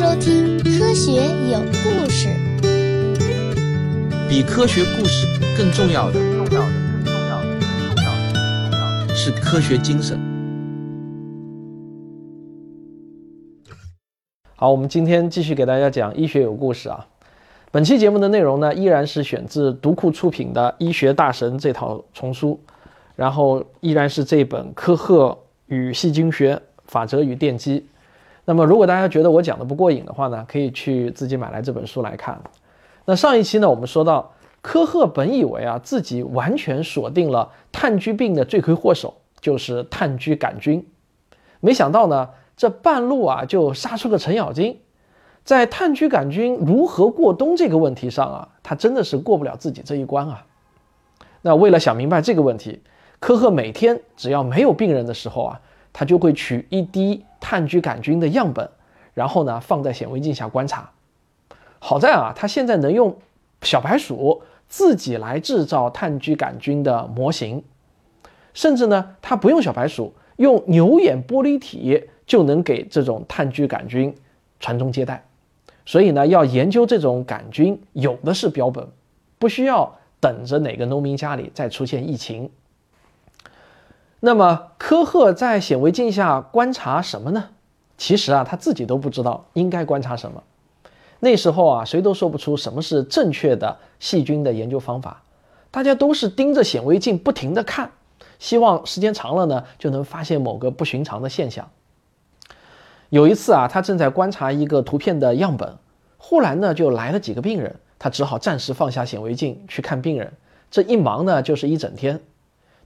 收听《科学有故事》。比科学故事更重要的，重要的，更重要的，更重要的是科学精神。好，我们今天继续给大家讲《医学有故事》啊。本期节目的内容呢，依然是选自读库出品的《医学大神》这套丛书，然后依然是这本《科赫与细菌学法则与奠基》。那么，如果大家觉得我讲的不过瘾的话呢，可以去自己买来这本书来看。那上一期呢，我们说到科赫本以为啊自己完全锁定了炭疽病的罪魁祸首就是炭疽杆菌，没想到呢，这半路啊就杀出个程咬金，在炭疽杆菌如何过冬这个问题上啊，他真的是过不了自己这一关啊。那为了想明白这个问题，科赫每天只要没有病人的时候啊，他就会取一滴。炭疽杆菌的样本，然后呢放在显微镜下观察。好在啊，他现在能用小白鼠自己来制造炭疽杆菌的模型，甚至呢他不用小白鼠，用牛眼玻璃体就能给这种炭疽杆菌传宗接代。所以呢，要研究这种杆菌有的是标本，不需要等着哪个农民家里再出现疫情。那么科赫在显微镜下观察什么呢？其实啊，他自己都不知道应该观察什么。那时候啊，谁都说不出什么是正确的细菌的研究方法，大家都是盯着显微镜不停地看，希望时间长了呢，就能发现某个不寻常的现象。有一次啊，他正在观察一个图片的样本，忽然呢就来了几个病人，他只好暂时放下显微镜去看病人。这一忙呢就是一整天。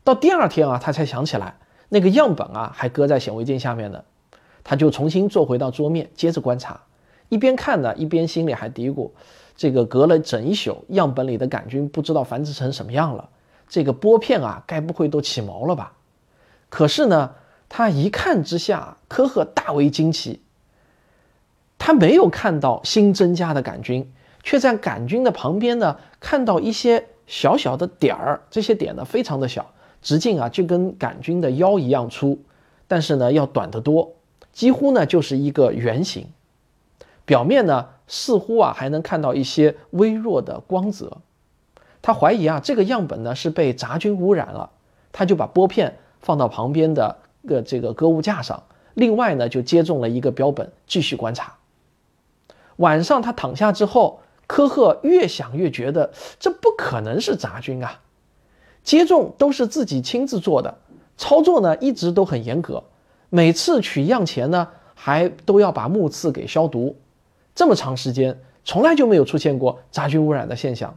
到第二天啊，他才想起来那个样本啊还搁在显微镜下面呢，他就重新坐回到桌面，接着观察，一边看呢，一边心里还嘀咕：这个隔了整一宿，样本里的杆菌不知道繁殖成什么样了，这个玻片啊，该不会都起毛了吧？可是呢，他一看之下，科赫大为惊奇，他没有看到新增加的杆菌，却在杆菌的旁边呢看到一些小小的点儿，这些点呢非常的小。直径啊就跟杆菌的腰一样粗，但是呢要短得多，几乎呢就是一个圆形。表面呢似乎啊还能看到一些微弱的光泽。他怀疑啊这个样本呢是被杂菌污染了，他就把玻片放到旁边的个这个搁物架上，另外呢就接种了一个标本继续观察。晚上他躺下之后，科赫越想越觉得这不可能是杂菌啊。接种都是自己亲自做的，操作呢一直都很严格，每次取样前呢还都要把木刺给消毒，这么长时间从来就没有出现过杂菌污染的现象。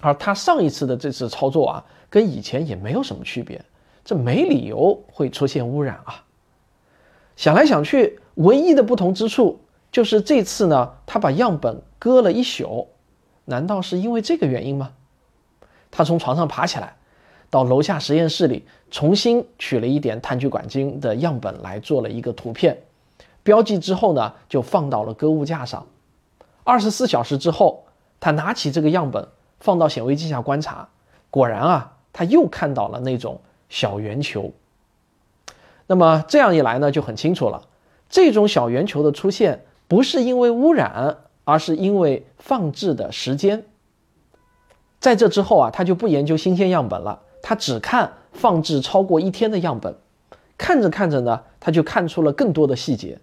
而他上一次的这次操作啊，跟以前也没有什么区别，这没理由会出现污染啊。想来想去，唯一的不同之处就是这次呢，他把样本搁了一宿，难道是因为这个原因吗？他从床上爬起来，到楼下实验室里重新取了一点炭疽杆菌的样本来做了一个图片，标记之后呢，就放到了搁物架上。二十四小时之后，他拿起这个样本放到显微镜下观察，果然啊，他又看到了那种小圆球。那么这样一来呢，就很清楚了，这种小圆球的出现不是因为污染，而是因为放置的时间。在这之后啊，他就不研究新鲜样本了，他只看放置超过一天的样本。看着看着呢，他就看出了更多的细节。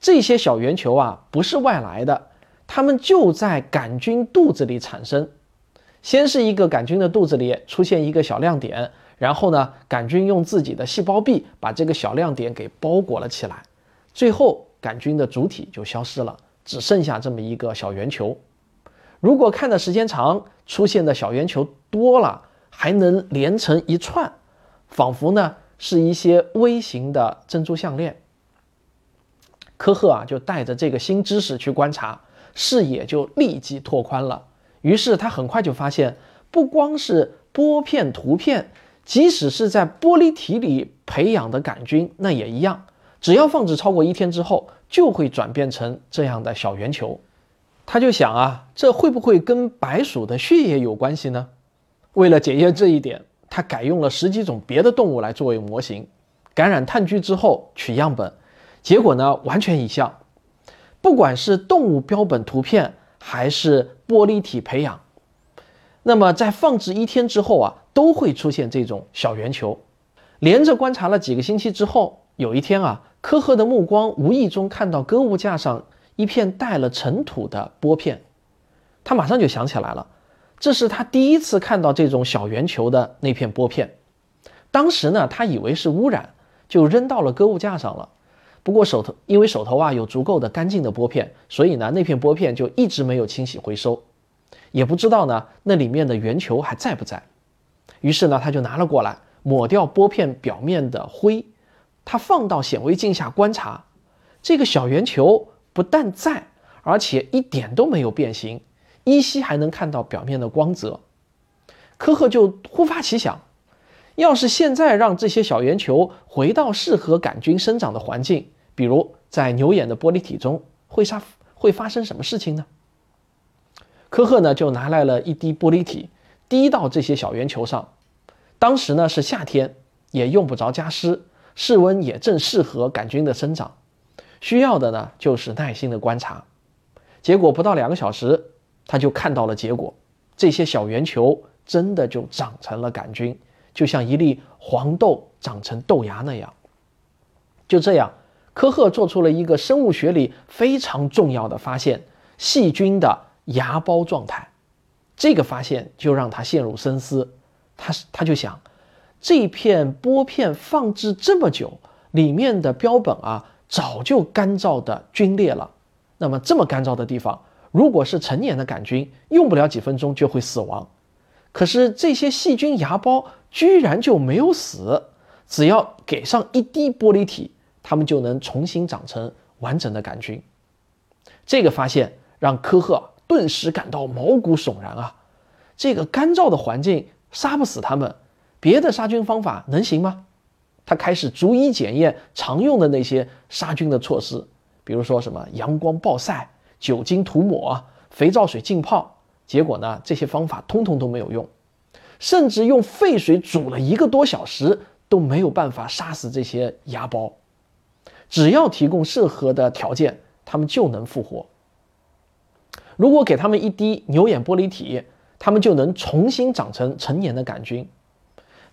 这些小圆球啊，不是外来的，它们就在杆菌肚子里产生。先是一个杆菌的肚子里出现一个小亮点，然后呢，杆菌用自己的细胞壁把这个小亮点给包裹了起来，最后杆菌的主体就消失了，只剩下这么一个小圆球。如果看的时间长，出现的小圆球多了，还能连成一串，仿佛呢是一些微型的珍珠项链。科赫啊，就带着这个新知识去观察，视野就立即拓宽了。于是他很快就发现，不光是玻片图片，即使是在玻璃体里培养的杆菌，那也一样，只要放置超过一天之后，就会转变成这样的小圆球。他就想啊，这会不会跟白鼠的血液有关系呢？为了检验这一点，他改用了十几种别的动物来作为模型，感染炭疽之后取样本，结果呢完全一样。不管是动物标本图片还是玻璃体培养，那么在放置一天之后啊，都会出现这种小圆球。连着观察了几个星期之后，有一天啊，科赫的目光无意中看到搁物架上一片带了尘土的玻片，他马上就想起来了，这是他第一次看到这种小圆球的那片玻片。当时呢，他以为是污染，就扔到了搁物架上了。不过手头因为手头啊有足够的干净的玻片，所以呢那片玻片就一直没有清洗回收，也不知道呢那里面的圆球还在不在。于是呢他就拿了过来。抹掉玻片表面的灰，他放到显微镜下观察，这个小圆球不但在，而且一点都没有变形，依稀还能看到表面的光泽。科赫就忽发奇想，要是现在让这些小圆球回到适合杆菌生长的环境，比如在牛眼的玻璃体中，会发会发生什么事情呢？科赫呢就拿来了一滴玻璃体，滴到这些小圆球上。当时呢是夏天，也用不着加湿，室温也正适合杆菌的生长，需要的呢就是耐心的观察。结果不到两个小时，他就看到了结果，这些小圆球真的就长成了杆菌，就像一粒黄豆长成豆芽那样。就这样，科赫做出了一个生物学里非常重要的发现：细菌的芽孢状态。这个发现就让他陷入深思。他他就想，这片玻片放置这么久，里面的标本啊早就干燥的皲裂了。那么这么干燥的地方，如果是成年的杆菌，用不了几分钟就会死亡。可是这些细菌芽孢居然就没有死，只要给上一滴玻璃体，它们就能重新长成完整的杆菌。这个发现让科赫顿时感到毛骨悚然啊！这个干燥的环境。杀不死他们，别的杀菌方法能行吗？他开始逐一检验常用的那些杀菌的措施，比如说什么阳光暴晒、酒精涂抹、肥皂水浸泡。结果呢，这些方法通通都没有用，甚至用沸水煮了一个多小时都没有办法杀死这些芽孢。只要提供适合的条件，他们就能复活。如果给他们一滴牛眼玻璃体。它们就能重新长成成年的杆菌。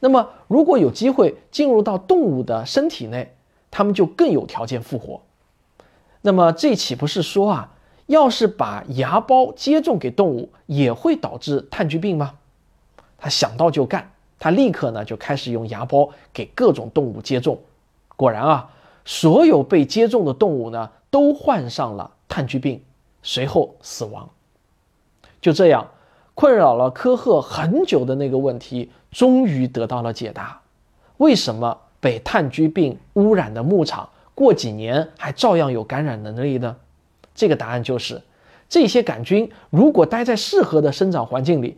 那么，如果有机会进入到动物的身体内，它们就更有条件复活。那么，这岂不是说啊，要是把芽孢接种给动物，也会导致炭疽病吗？他想到就干，他立刻呢就开始用芽孢给各种动物接种。果然啊，所有被接种的动物呢都患上了炭疽病，随后死亡。就这样。困扰了科赫很久的那个问题，终于得到了解答。为什么被炭疽病污染的牧场过几年还照样有感染能力呢？这个答案就是，这些杆菌如果待在适合的生长环境里，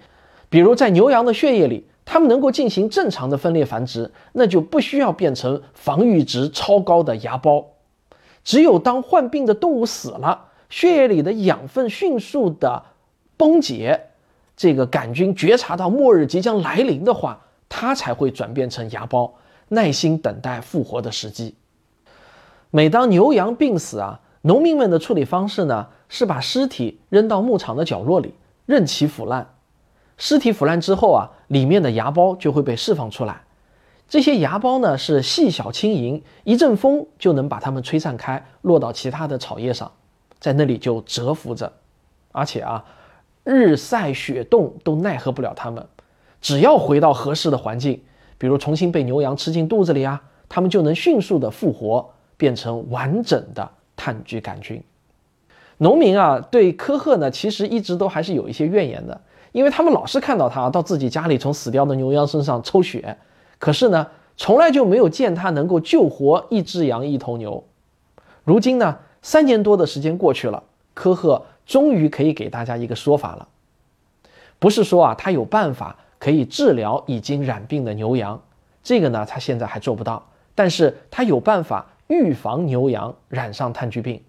比如在牛羊的血液里，它们能够进行正常的分裂繁殖，那就不需要变成防御值超高的芽孢。只有当患病的动物死了，血液里的养分迅速的崩解。这个杆菌觉察到末日即将来临的话，它才会转变成芽孢，耐心等待复活的时机。每当牛羊病死啊，农民们的处理方式呢是把尸体扔到牧场的角落里，任其腐烂。尸体腐烂之后啊，里面的芽孢就会被释放出来。这些芽孢呢是细小轻盈，一阵风就能把它们吹散开，落到其他的草叶上，在那里就蛰伏着，而且啊。日晒雪冻都奈何不了它们，只要回到合适的环境，比如重新被牛羊吃进肚子里啊，它们就能迅速的复活，变成完整的炭疽杆菌。农民啊，对科赫呢，其实一直都还是有一些怨言的，因为他们老是看到他到自己家里从死掉的牛羊身上抽血，可是呢，从来就没有见他能够救活一只羊一头牛。如今呢，三年多的时间过去了，科赫。终于可以给大家一个说法了，不是说啊，他有办法可以治疗已经染病的牛羊，这个呢，他现在还做不到。但是他有办法预防牛羊染上炭疽病。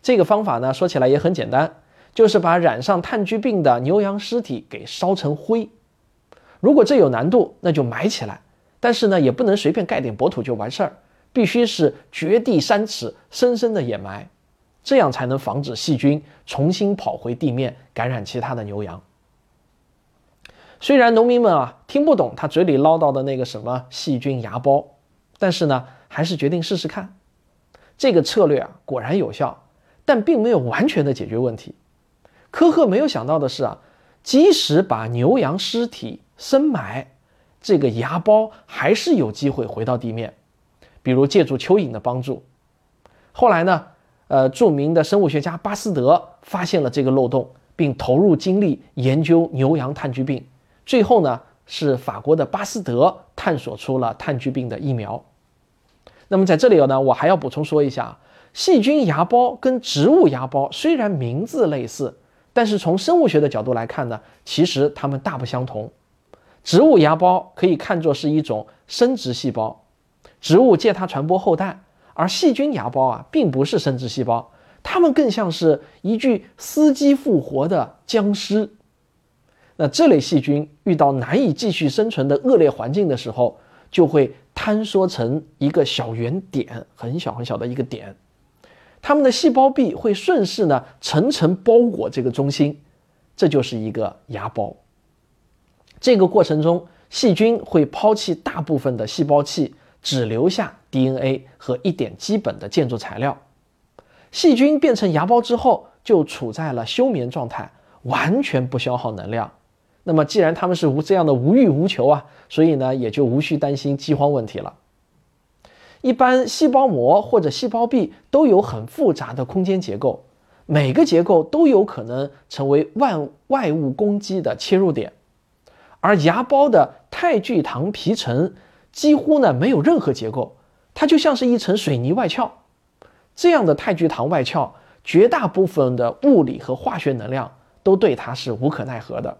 这个方法呢，说起来也很简单，就是把染上炭疽病的牛羊尸体给烧成灰。如果这有难度，那就埋起来。但是呢，也不能随便盖点薄土就完事儿，必须是掘地三尺，深深的掩埋。这样才能防止细菌重新跑回地面感染其他的牛羊。虽然农民们啊听不懂他嘴里唠叨的那个什么细菌芽孢，但是呢还是决定试试看。这个策略啊果然有效，但并没有完全的解决问题。科赫没有想到的是啊，即使把牛羊尸体深埋，这个芽孢还是有机会回到地面。比如借助蚯蚓的帮助。后来呢，呃，著名的生物学家巴斯德发现了这个漏洞，并投入精力研究牛羊炭疽病。最后呢，是法国的巴斯德探索出了炭疽病的疫苗。那么在这里呢，我还要补充说一下，细菌芽孢跟植物芽孢虽然名字类似，但是从生物学的角度来看呢，其实它们大不相同。植物芽孢可以看作是一种生殖细胞，植物借它传播后代。而细菌芽孢啊，并不是生殖细胞，它们更像是一具司机复活的僵尸。那这类细菌遇到难以继续生存的恶劣环境的时候，就会坍缩成一个小圆点，很小很小的一个点。它们的细胞壁会顺势呢层层包裹这个中心，这就是一个芽孢。这个过程中，细菌会抛弃大部分的细胞器。只留下 DNA 和一点基本的建筑材料。细菌变成芽孢之后，就处在了休眠状态，完全不消耗能量。那么，既然它们是无这样的无欲无求啊，所以呢，也就无需担心饥荒问题了。一般细胞膜或者细胞壁都有很复杂的空间结构，每个结构都有可能成为万外物攻击的切入点。而芽孢的肽聚糖皮层。几乎呢没有任何结构，它就像是一层水泥外壳。这样的太聚糖外壳，绝大部分的物理和化学能量都对它是无可奈何的。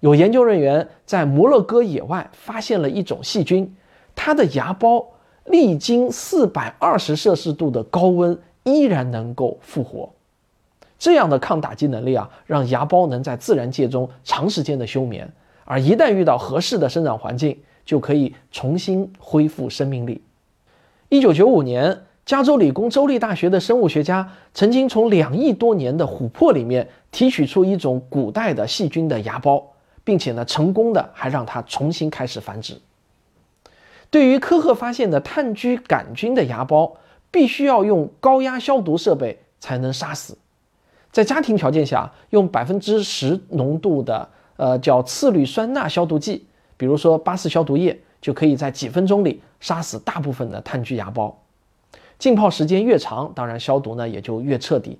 有研究人员在摩洛哥野外发现了一种细菌，它的芽孢历经四百二十摄氏度的高温依然能够复活。这样的抗打击能力啊，让芽孢能在自然界中长时间的休眠，而一旦遇到合适的生长环境，就可以重新恢复生命力。一九九五年，加州理工州立大学的生物学家曾经从两亿多年的琥珀里面提取出一种古代的细菌的芽孢，并且呢，成功的还让它重新开始繁殖。对于科赫发现的炭疽杆菌的芽孢，必须要用高压消毒设备才能杀死。在家庭条件下，用百分之十浓度的呃叫次氯酸钠消毒剂。比如说巴氏消毒液就可以在几分钟里杀死大部分的炭疽芽孢，浸泡时间越长，当然消毒呢也就越彻底。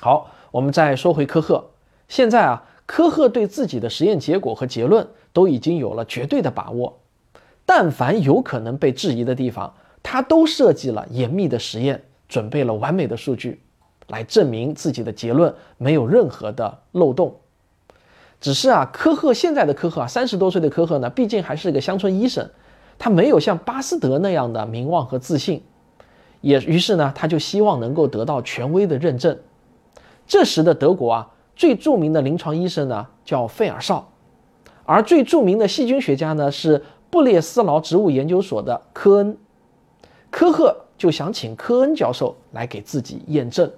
好，我们再说回科赫，现在啊，科赫对自己的实验结果和结论都已经有了绝对的把握，但凡有可能被质疑的地方，他都设计了严密的实验，准备了完美的数据，来证明自己的结论没有任何的漏洞。只是啊，科赫现在的科赫啊，三十多岁的科赫呢，毕竟还是一个乡村医生，他没有像巴斯德那样的名望和自信，也于是呢，他就希望能够得到权威的认证。这时的德国啊，最著名的临床医生呢叫费尔绍，而最著名的细菌学家呢是布列斯劳植物研究所的科恩。科赫就想请科恩教授来给自己验证。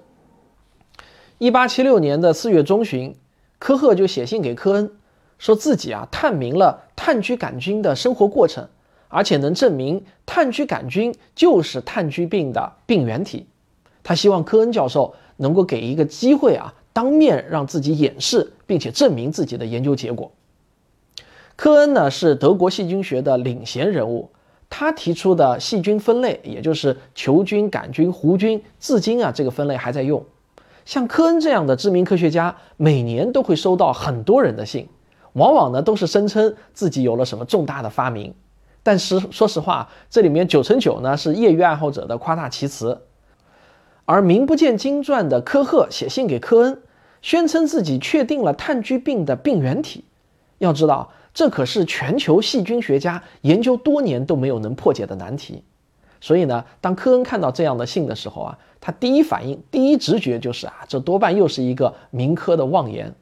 一八七六年的四月中旬。科赫就写信给科恩，说自己啊探明了炭疽杆菌的生活过程，而且能证明炭疽杆菌就是炭疽病的病原体。他希望科恩教授能够给一个机会啊，当面让自己演示，并且证明自己的研究结果。科恩呢是德国细菌学的领衔人物，他提出的细菌分类，也就是球菌、杆菌、弧菌，至今啊这个分类还在用。像科恩这样的知名科学家，每年都会收到很多人的信，往往呢都是声称自己有了什么重大的发明。但是说实话，这里面九成九呢是业余爱好者的夸大其词。而名不见经传的科赫写信给科恩，宣称自己确定了炭疽病的病原体。要知道，这可是全球细菌学家研究多年都没有能破解的难题。所以呢，当科恩看到这样的信的时候啊，他第一反应、第一直觉就是啊，这多半又是一个民科的妄言。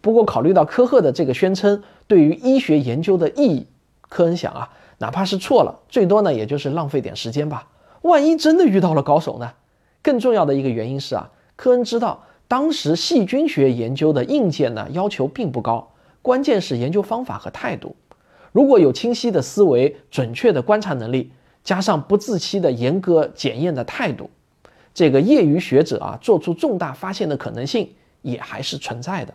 不过考虑到科赫的这个宣称对于医学研究的意义，科恩想啊，哪怕是错了，最多呢也就是浪费点时间吧。万一真的遇到了高手呢？更重要的一个原因是啊，科恩知道当时细菌学研究的硬件呢要求并不高，关键是研究方法和态度。如果有清晰的思维、准确的观察能力，加上不自欺的严格检验的态度，这个业余学者啊做出重大发现的可能性也还是存在的。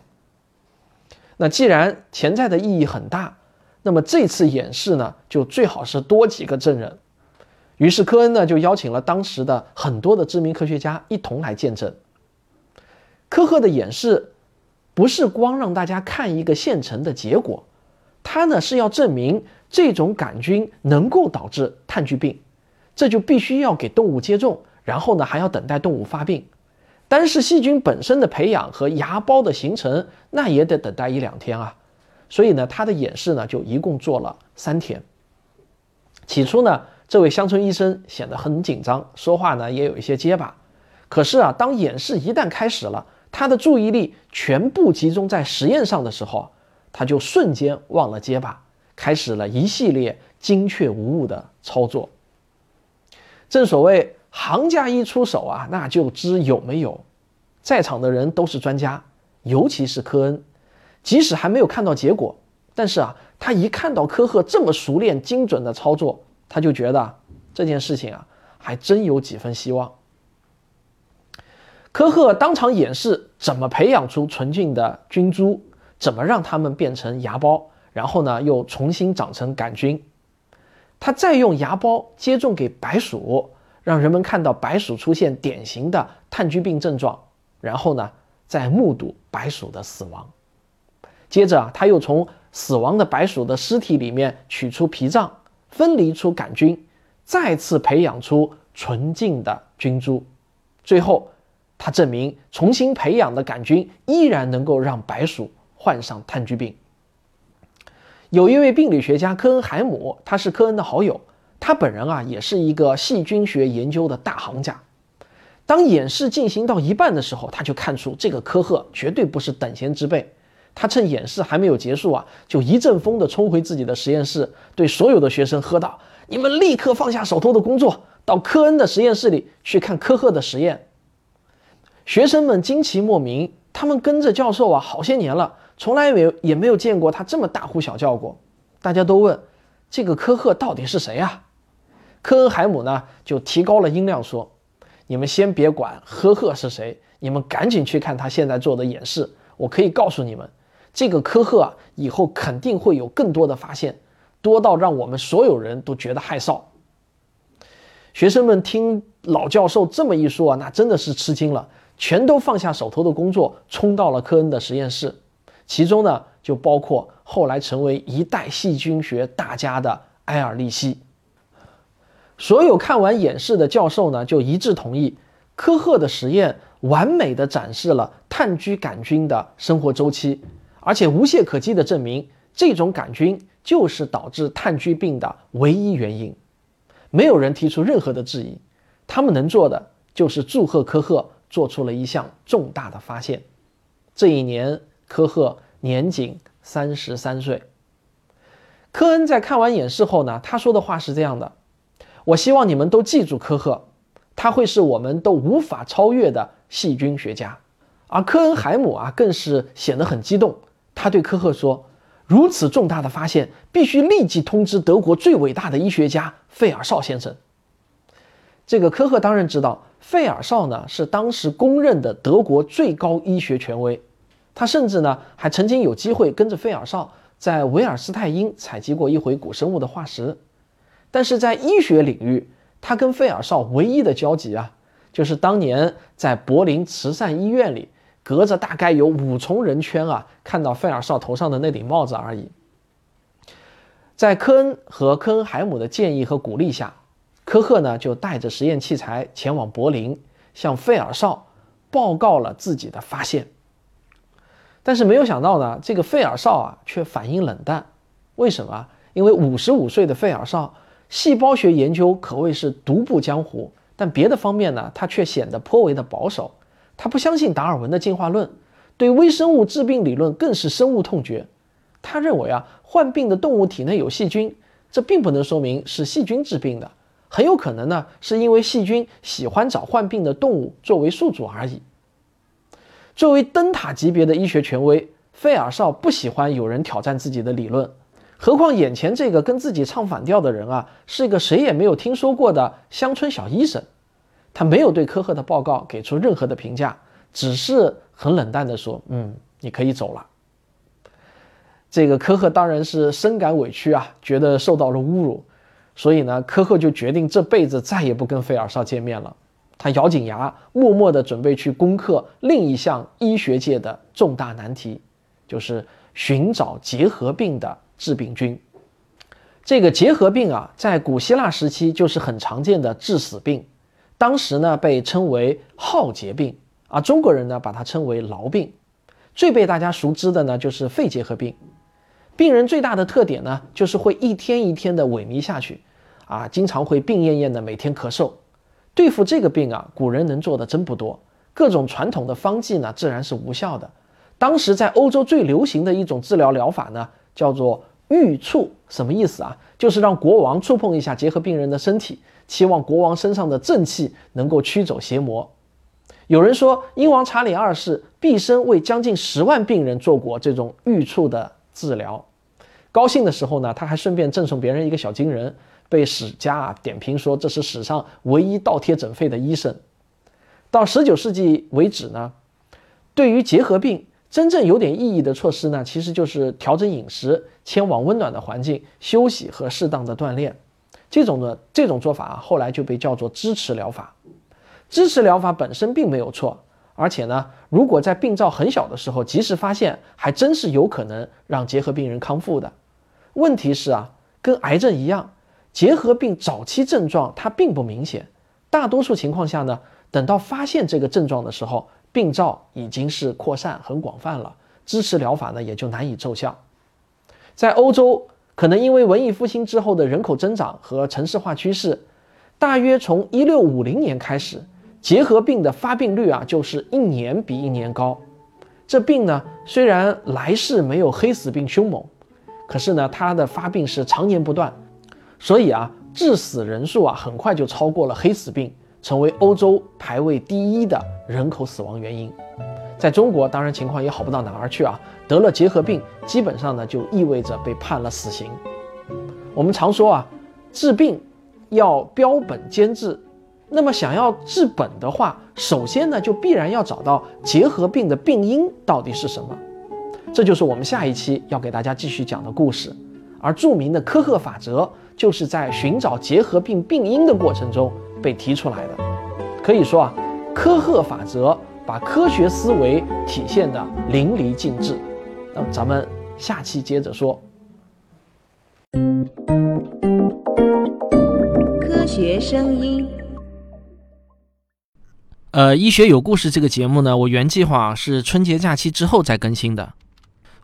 那既然潜在的意义很大，那么这次演示呢就最好是多几个证人。于是科恩呢就邀请了当时的很多的知名科学家一同来见证。科赫的演示不是光让大家看一个现成的结果，他呢是要证明这种杆菌能够导致炭疽病，这就必须要给动物接种，然后呢还要等待动物发病。单是细菌本身的培养和芽孢的形成，那也得等待一两天啊。所以呢，他的演示呢就一共做了三天。起初呢。这位乡村医生显得很紧张，说话呢也有一些结巴。可是啊，当演示一旦开始了，他的注意力全部集中在实验上的时候，他就瞬间忘了结巴，开始了一系列精确无误的操作。正所谓行家一出手啊，那就知有没有。在场的人都是专家，尤其是科恩，即使还没有看到结果，但是啊，他一看到科赫这么熟练精准的操作。他就觉得这件事情啊，还真有几分希望。科赫当场演示怎么培养出纯净的菌株，怎么让它们变成芽孢，然后呢又重新长成杆菌。他再用芽孢接种给白鼠，让人们看到白鼠出现典型的炭疽病症状，然后呢再目睹白鼠的死亡。接着啊，他又从死亡的白鼠的尸体里面取出脾脏。分离出杆菌，再次培养出纯净的菌株，最后，他证明重新培养的杆菌依然能够让白鼠患上炭疽病。有一位病理学家科恩海姆，他是科恩的好友，他本人啊也是一个细菌学研究的大行家。当演示进行到一半的时候，他就看出这个科赫绝对不是等闲之辈。他趁演示还没有结束啊，就一阵风的冲回自己的实验室，对所有的学生喝道：“你们立刻放下手头的工作，到科恩的实验室里去看科赫的实验。”学生们惊奇莫名，他们跟着教授啊好些年了，从来没有也没有见过他这么大呼小叫过。大家都问：“这个科赫到底是谁啊？”科恩海姆呢就提高了音量说：“你们先别管科赫是谁，你们赶紧去看他现在做的演示。我可以告诉你们。”这个科赫啊，以后肯定会有更多的发现，多到让我们所有人都觉得害臊。学生们听老教授这么一说啊，那真的是吃惊了，全都放下手头的工作，冲到了科恩的实验室。其中呢，就包括后来成为一代细菌学大家的埃尔利希。所有看完演示的教授呢，就一致同意，科赫的实验完美的展示了炭疽杆菌的生活周期。而且无懈可击地证明，这种杆菌就是导致炭疽病的唯一原因，没有人提出任何的质疑。他们能做的就是祝贺科赫做出了一项重大的发现。这一年，科赫年仅三十三岁。科恩在看完演示后呢，他说的话是这样的：“我希望你们都记住科赫，他会是我们都无法超越的细菌学家。”而科恩海姆啊，更是显得很激动。他对科赫说：“如此重大的发现，必须立即通知德国最伟大的医学家费尔绍先生。”这个科赫当然知道，费尔绍呢是当时公认的德国最高医学权威。他甚至呢还曾经有机会跟着费尔绍在维尔斯泰因采集过一回古生物的化石。但是在医学领域，他跟费尔绍唯一的交集啊，就是当年在柏林慈善医院里。隔着大概有五重人圈啊，看到费尔绍头上的那顶帽子而已。在科恩和科恩海姆的建议和鼓励下，科赫呢就带着实验器材前往柏林，向费尔绍报告了自己的发现。但是没有想到呢，这个费尔绍啊却反应冷淡。为什么？因为五十五岁的费尔绍，细胞学研究可谓是独步江湖，但别的方面呢，他却显得颇为的保守。他不相信达尔文的进化论，对微生物致病理论更是深恶痛绝。他认为啊，患病的动物体内有细菌，这并不能说明是细菌致病的，很有可能呢是因为细菌喜欢找患病的动物作为宿主而已。作为灯塔级别的医学权威，费尔绍不喜欢有人挑战自己的理论，何况眼前这个跟自己唱反调的人啊，是一个谁也没有听说过的乡村小医生。他没有对科赫的报告给出任何的评价，只是很冷淡地说：“嗯，你可以走了。”这个科赫当然是深感委屈啊，觉得受到了侮辱，所以呢，科赫就决定这辈子再也不跟费尔绍见面了。他咬紧牙，默默地准备去攻克另一项医学界的重大难题，就是寻找结核病的致病菌。这个结核病啊，在古希腊时期就是很常见的致死病，当时呢被称为好结病啊，中国人呢把它称为痨病。最被大家熟知的呢就是肺结核病。病人最大的特点呢，就是会一天一天的萎靡下去，啊，经常会病恹恹的，每天咳嗽。对付这个病啊，古人能做的真不多，各种传统的方剂呢，自然是无效的。当时在欧洲最流行的一种治疗疗法呢，叫做御触，什么意思啊？就是让国王触碰一下结核病人的身体，期望国王身上的正气能够驱走邪魔。有人说，英王查理二世毕生为将近十万病人做过这种御触的。治疗，高兴的时候呢，他还顺便赠送别人一个小金人，被史家啊点评说这是史上唯一倒贴诊费的医生。到十九世纪为止呢，对于结核病真正有点意义的措施呢，其实就是调整饮食、迁往温暖的环境、休息和适当的锻炼。这种呢，这种做法啊，后来就被叫做支持疗法。支持疗法本身并没有错。而且呢，如果在病灶很小的时候及时发现，还真是有可能让结核病人康复的。问题是啊，跟癌症一样，结核病早期症状它并不明显，大多数情况下呢，等到发现这个症状的时候，病灶已经是扩散很广泛了，支持疗法呢也就难以奏效。在欧洲，可能因为文艺复兴之后的人口增长和城市化趋势，大约从一六五零年开始。结核病的发病率啊，就是一年比一年高。这病呢，虽然来势没有黑死病凶猛，可是呢，它的发病是常年不断，所以啊，致死人数啊，很快就超过了黑死病，成为欧洲排位第一的人口死亡原因。在中国，当然情况也好不到哪儿去啊，得了结核病，基本上呢，就意味着被判了死刑。我们常说啊，治病要标本兼治。那么想要治本的话，首先呢就必然要找到结核病的病因到底是什么，这就是我们下一期要给大家继续讲的故事。而著名的科赫法则就是在寻找结核病病因的过程中被提出来的。可以说啊，科赫法则把科学思维体现的淋漓尽致。那么咱们下期接着说。科学声音。呃，医学有故事这个节目呢，我原计划是春节假期之后再更新的。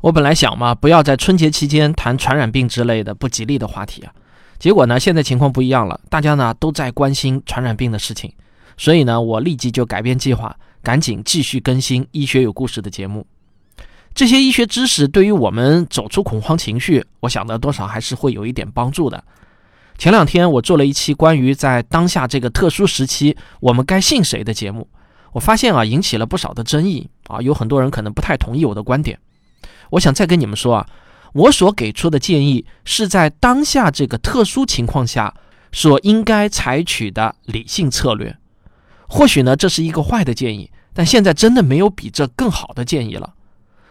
我本来想嘛，不要在春节期间谈传染病之类的不吉利的话题啊。结果呢，现在情况不一样了，大家呢都在关心传染病的事情，所以呢，我立即就改变计划，赶紧继续更新医学有故事的节目。这些医学知识对于我们走出恐慌情绪，我想呢多少还是会有一点帮助的。前两天我做了一期关于在当下这个特殊时期我们该信谁的节目，我发现啊引起了不少的争议啊，有很多人可能不太同意我的观点。我想再跟你们说啊，我所给出的建议是在当下这个特殊情况下所应该采取的理性策略。或许呢这是一个坏的建议，但现在真的没有比这更好的建议了。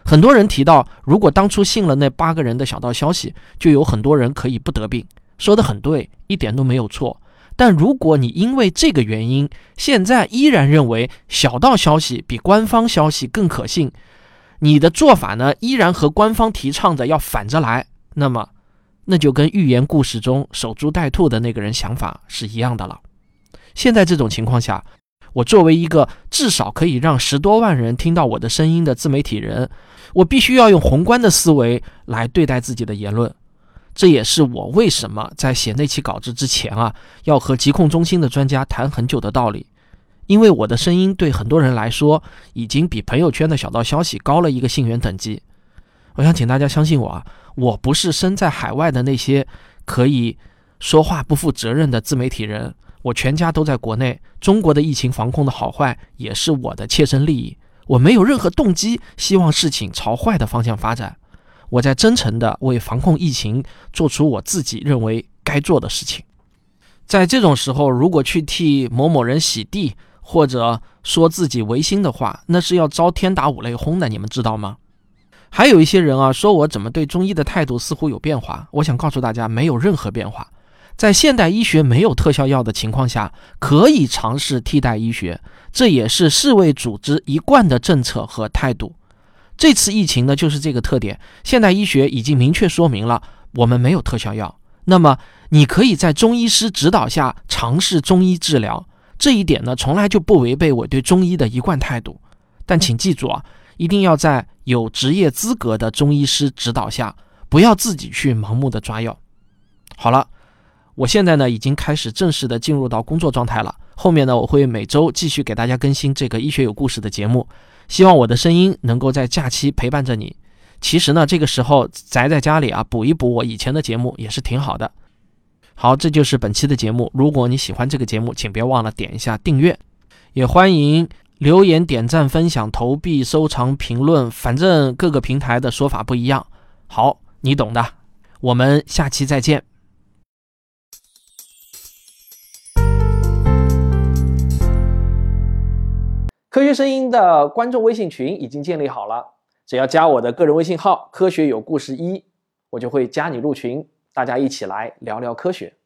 很多人提到，如果当初信了那八个人的小道消息，就有很多人可以不得病。说的很对，一点都没有错。但如果你因为这个原因，现在依然认为小道消息比官方消息更可信，你的做法呢依然和官方提倡的要反着来，那么，那就跟寓言故事中守株待兔的那个人想法是一样的了。现在这种情况下，我作为一个至少可以让十多万人听到我的声音的自媒体人，我必须要用宏观的思维来对待自己的言论。这也是我为什么在写那期稿子之前啊，要和疾控中心的专家谈很久的道理。因为我的声音对很多人来说，已经比朋友圈的小道消息高了一个信源等级。我想请大家相信我啊，我不是身在海外的那些可以说话不负责任的自媒体人。我全家都在国内，中国的疫情防控的好坏也是我的切身利益。我没有任何动机希望事情朝坏的方向发展。我在真诚地为防控疫情做出我自己认为该做的事情。在这种时候，如果去替某某人洗地，或者说自己违心的话，那是要遭天打五雷轰的，你们知道吗？还有一些人啊，说我怎么对中医的态度似乎有变化。我想告诉大家，没有任何变化。在现代医学没有特效药的情况下，可以尝试替代医学，这也是世卫组织一贯的政策和态度。这次疫情呢，就是这个特点。现代医学已经明确说明了，我们没有特效药。那么，你可以在中医师指导下尝试中医治疗。这一点呢，从来就不违背我对中医的一贯态度，但请记住啊，一定要在有职业资格的中医师指导下，不要自己去盲目的抓药。好了，我现在呢已经开始正式的进入到工作状态了，后面呢我会每周继续给大家更新这个医学有故事的节目，希望我的声音能够在假期陪伴着你。其实呢，这个时候宅在家里啊，补一补我以前的节目也是挺好的。好，这就是本期的节目。如果你喜欢这个节目，请别忘了点一下订阅，也欢迎留言、点赞、分享、投币、收藏、评论，反正各个平台的说法不一样。好，你懂的。我们下期再见。科学声音的观众微信群已经建立好了，只要加我的个人微信号“科学有故事一”，我就会加你入群。大家一起来聊聊科学。